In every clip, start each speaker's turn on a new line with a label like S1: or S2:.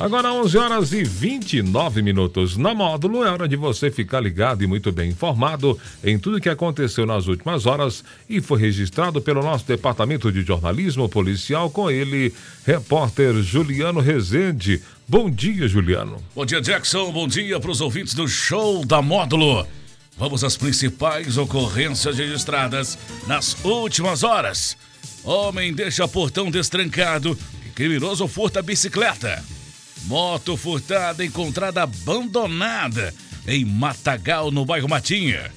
S1: Agora 11 horas e 29 minutos. Na Módulo é hora de você ficar ligado e muito bem informado em tudo que aconteceu nas últimas horas e foi registrado pelo nosso departamento de jornalismo policial com ele, repórter Juliano Rezende. Bom dia, Juliano.
S2: Bom dia, Jackson. Bom dia para os ouvintes do show da Módulo. Vamos às principais ocorrências registradas nas últimas horas. Homem deixa portão destrancado e criminoso furta bicicleta. Moto furtada encontrada abandonada em Matagal, no bairro Matinha.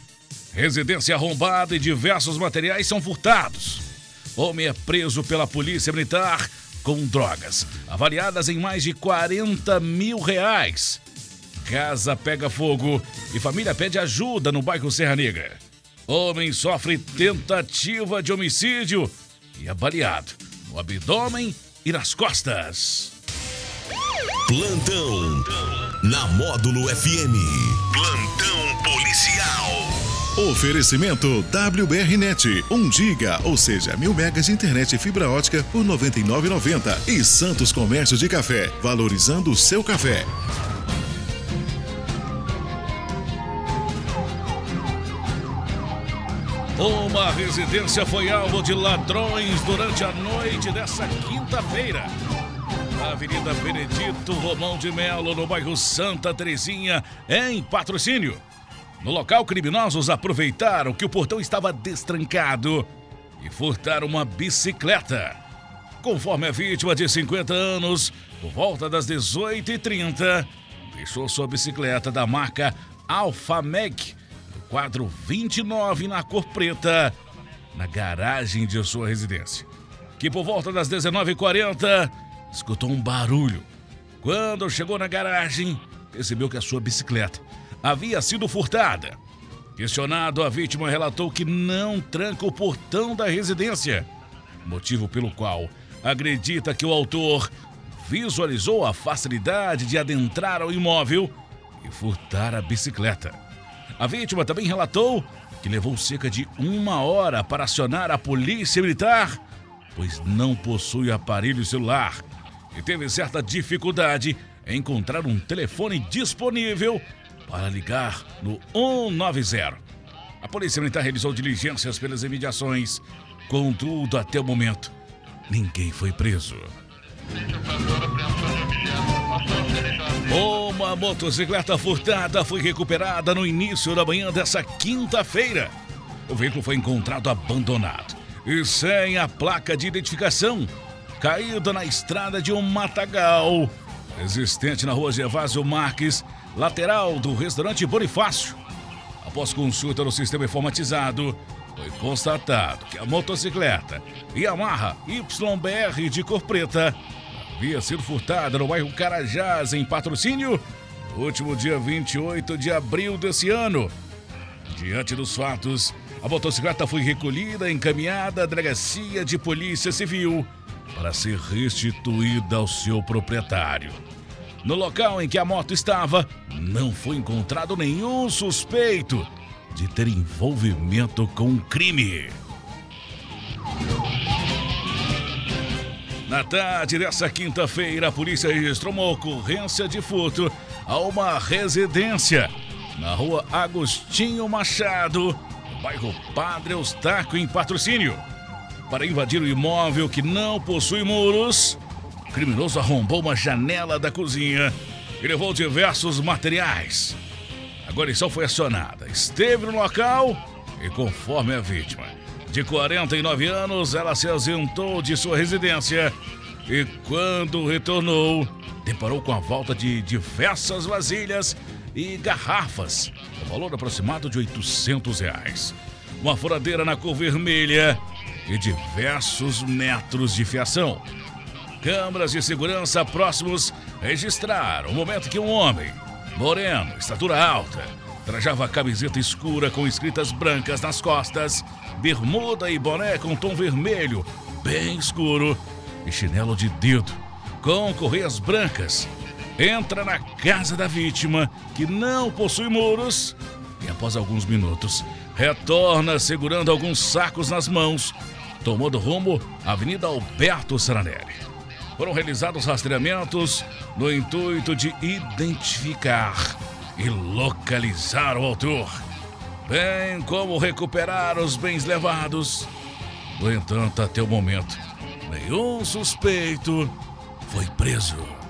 S2: Residência arrombada e diversos materiais são furtados. Homem é preso pela polícia militar com drogas, avaliadas em mais de 40 mil reais. Casa pega fogo e família pede ajuda no bairro Serra Negra. Homem sofre tentativa de homicídio e é baleado no abdômen e nas costas.
S3: Plantão na Módulo FM. Plantão policial.
S4: Oferecimento WBRnet, 1 giga, ou seja, mil megas de internet e fibra ótica por 99,90 e Santos Comércio de Café, valorizando o seu café.
S2: Uma residência foi alvo de ladrões durante a noite dessa quinta-feira. Avenida Benedito Romão de Melo, no bairro Santa Terezinha, em patrocínio. No local, criminosos aproveitaram que o portão estava destrancado e furtaram uma bicicleta. Conforme a vítima de 50 anos, por volta das 18h30, deixou sua bicicleta da marca Alfa Meg quadro 29 na cor preta, na garagem de sua residência. Que por volta das 19h40 escutou um barulho. Quando chegou na garagem, percebeu que a sua bicicleta havia sido furtada. Questionado, a vítima relatou que não tranca o portão da residência, motivo pelo qual acredita que o autor visualizou a facilidade de adentrar ao imóvel e furtar a bicicleta. A vítima também relatou que levou cerca de uma hora para acionar a polícia militar, pois não possui aparelho celular e teve certa dificuldade em encontrar um telefone disponível para ligar no 190. A polícia militar realizou diligências pelas imediações, contudo, até o momento, ninguém foi preso. Uma motocicleta furtada foi recuperada no início da manhã dessa quinta-feira. O veículo foi encontrado abandonado e sem a placa de identificação, caído na estrada de um matagal, existente na rua Gervásio Marques, lateral do restaurante Bonifácio. Após consulta no sistema informatizado, foi constatado que a motocicleta Yamaha YBR de cor preta havia sido furtada no bairro Carajás, em patrocínio, no último dia 28 de abril desse ano. Diante dos fatos, a motocicleta foi recolhida e encaminhada à delegacia de polícia civil para ser restituída ao seu proprietário. No local em que a moto estava, não foi encontrado nenhum suspeito de ter envolvimento com um crime. Na tarde dessa quinta-feira, a polícia registrou uma ocorrência de furto a uma residência na rua Agostinho Machado, no bairro Padre Eustáquio, em patrocínio. Para invadir o imóvel que não possui muros, o criminoso arrombou uma janela da cozinha e levou diversos materiais. A guarnição foi acionada, esteve no local e, conforme a vítima, de 49 anos, ela se ausentou de sua residência e, quando retornou, deparou com a volta de diversas vasilhas e garrafas, o valor aproximado de 800 reais. Uma furadeira na cor vermelha e diversos metros de fiação. Câmeras de segurança próximos registraram o momento que um homem, moreno, estatura alta, trajava camiseta escura com escritas brancas nas costas, bermuda e boné com tom vermelho, bem escuro, e chinelo de dedo, com correias brancas. Entra na casa da vítima, que não possui muros, e após alguns minutos, retorna segurando alguns sacos nas mãos, tomando rumo à Avenida Alberto Saranelli. foram realizados rastreamentos no intuito de identificar e localizar o autor, bem como recuperar os bens levados. No entanto, até o momento, nenhum suspeito foi preso.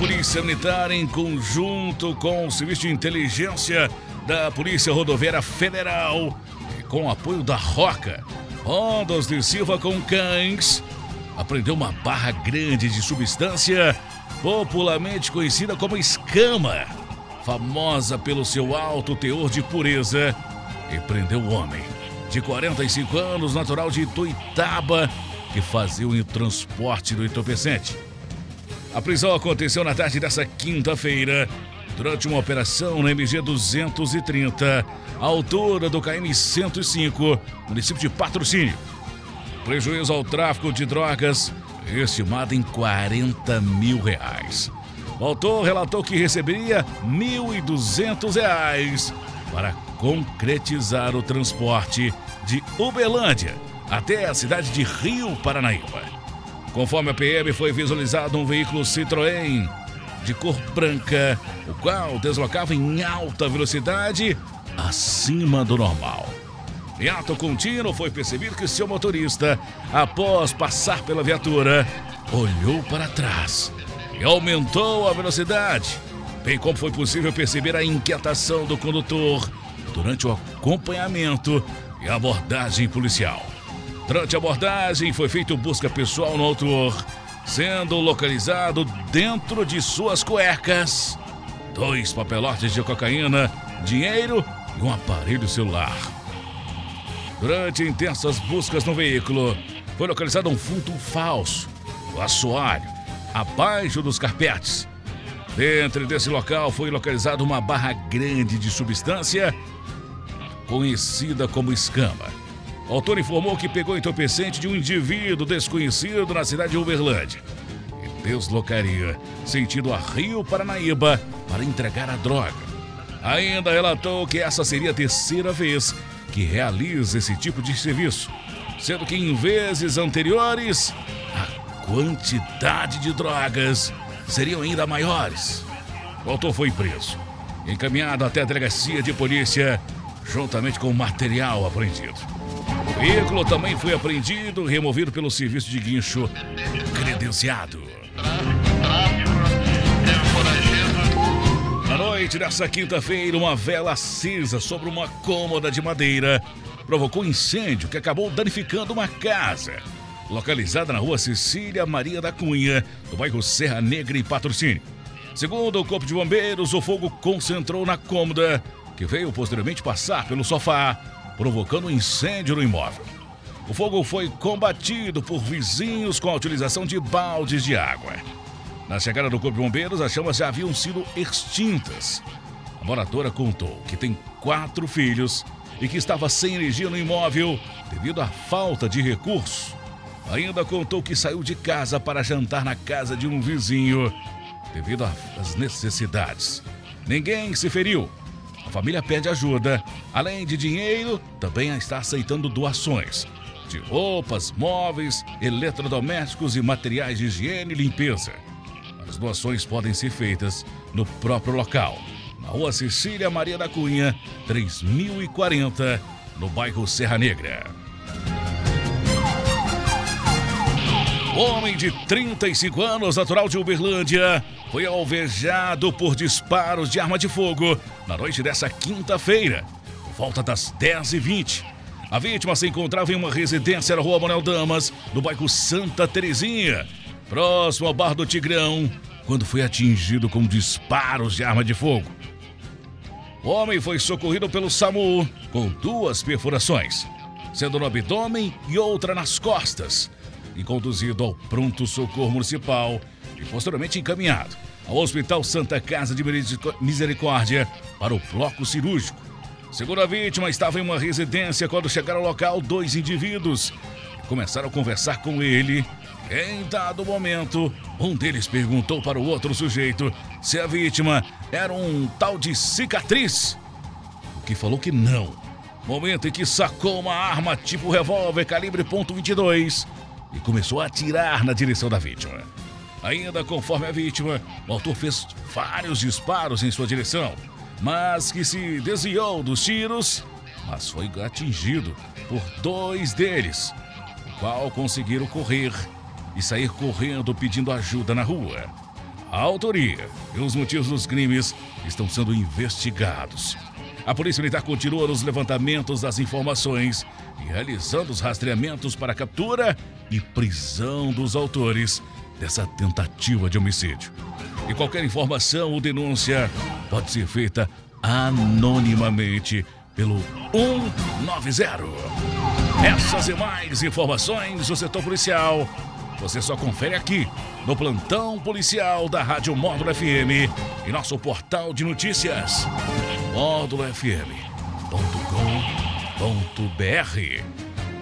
S2: Polícia Militar, em conjunto com o Serviço de Inteligência da Polícia Rodoviária Federal com apoio da Roca, Rondas de Silva com cães, apreendeu uma barra grande de substância popularmente conhecida como escama, famosa pelo seu alto teor de pureza, e prendeu o homem de 45 anos, natural de Ituitaba, que fazia o transporte do entorpecente. A prisão aconteceu na tarde dessa quinta-feira, durante uma operação na MG 230, à altura do KM 105, município de Patrocínio. Prejuízo ao tráfico de drogas estimado em 40 mil reais. O autor relatou que receberia R$ 1.200 para concretizar o transporte de Uberlândia até a cidade de Rio Paranaíba. Conforme a PM, foi visualizado um veículo Citroën de cor branca, o qual deslocava em alta velocidade acima do normal. Em ato contínuo, foi percebido que seu motorista, após passar pela viatura, olhou para trás e aumentou a velocidade, bem como foi possível perceber a inquietação do condutor durante o acompanhamento e abordagem policial. Durante a abordagem, foi feita busca pessoal no autor, sendo localizado dentro de suas cuecas dois papelotes de cocaína, dinheiro e um aparelho celular. Durante intensas buscas no veículo, foi localizado um fundo falso, o assoalho, abaixo dos carpetes. Dentro desse local foi localizada uma barra grande de substância conhecida como escama. O autor informou que pegou entorpecente de um indivíduo desconhecido na cidade de Uberlândia e deslocaria sentido a Rio Paranaíba para entregar a droga. Ainda relatou que essa seria a terceira vez que realiza esse tipo de serviço, sendo que em vezes anteriores a quantidade de drogas seriam ainda maiores. O autor foi preso, encaminhado até a delegacia de polícia, juntamente com o material apreendido. Veículo também foi apreendido removido pelo serviço de guincho credenciado. Na noite dessa quinta-feira, uma vela acesa sobre uma cômoda de madeira provocou incêndio que acabou danificando uma casa, localizada na rua Cecília Maria da Cunha, no bairro Serra Negra e Patrocínio. Segundo o Corpo de Bombeiros, o fogo concentrou na cômoda, que veio posteriormente passar pelo sofá, provocando um incêndio no imóvel. O fogo foi combatido por vizinhos com a utilização de baldes de água. Na chegada do Corpo de Bombeiros, as chamas já haviam sido extintas. A moradora contou que tem quatro filhos e que estava sem energia no imóvel devido à falta de recursos. Ainda contou que saiu de casa para jantar na casa de um vizinho devido às necessidades. Ninguém se feriu. A família pede ajuda. Além de dinheiro, também está aceitando doações de roupas, móveis, eletrodomésticos e materiais de higiene e limpeza. As doações podem ser feitas no próprio local, na rua Cecília Maria da Cunha, 3040, no bairro Serra Negra. Homem de 35 anos, natural de Uberlândia, foi alvejado por disparos de arma de fogo na noite dessa quinta-feira, por volta das 10h20. A vítima se encontrava em uma residência na rua Manuel Damas, no bairro Santa Terezinha, próximo ao bar do Tigrão, quando foi atingido com disparos de arma de fogo. O homem foi socorrido pelo SAMU com duas perfurações, sendo no abdômen e outra nas costas, e conduzido ao pronto socorro municipal e posteriormente encaminhado ao Hospital Santa Casa de Misericórdia para o bloco cirúrgico. Segundo a vítima, estava em uma residência quando chegaram ao local dois indivíduos começaram a conversar com ele. Em dado momento, um deles perguntou para o outro sujeito se a vítima era um tal de cicatriz, o que falou que não. momento em que sacou uma arma tipo revólver calibre .22 e começou a atirar na direção da vítima. Ainda conforme a vítima, o autor fez vários disparos em sua direção, mas que se desviou dos tiros, mas foi atingido por dois deles, o qual conseguiram correr e sair correndo pedindo ajuda na rua. A autoria e os motivos dos crimes estão sendo investigados. A Polícia Militar continua nos levantamentos das informações e realizando os rastreamentos para captura e prisão dos autores dessa tentativa de homicídio. E qualquer informação ou denúncia pode ser feita anonimamente pelo 190. Essas e mais informações do setor policial você só confere aqui no plantão policial da Rádio Módulo FM e nosso portal de notícias módulofm.com.br.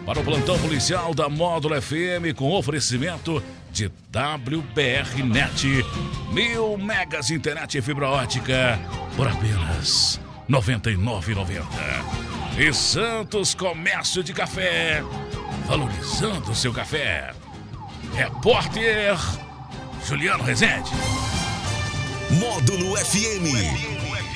S2: Para o plantão policial da Módulo FM com oferecimento de WBR Net, mil megas internet e fibra ótica por apenas R$ 99,90. E Santos Comércio de Café, valorizando seu café. Repórter Juliano Rezende.
S3: Módulo FM.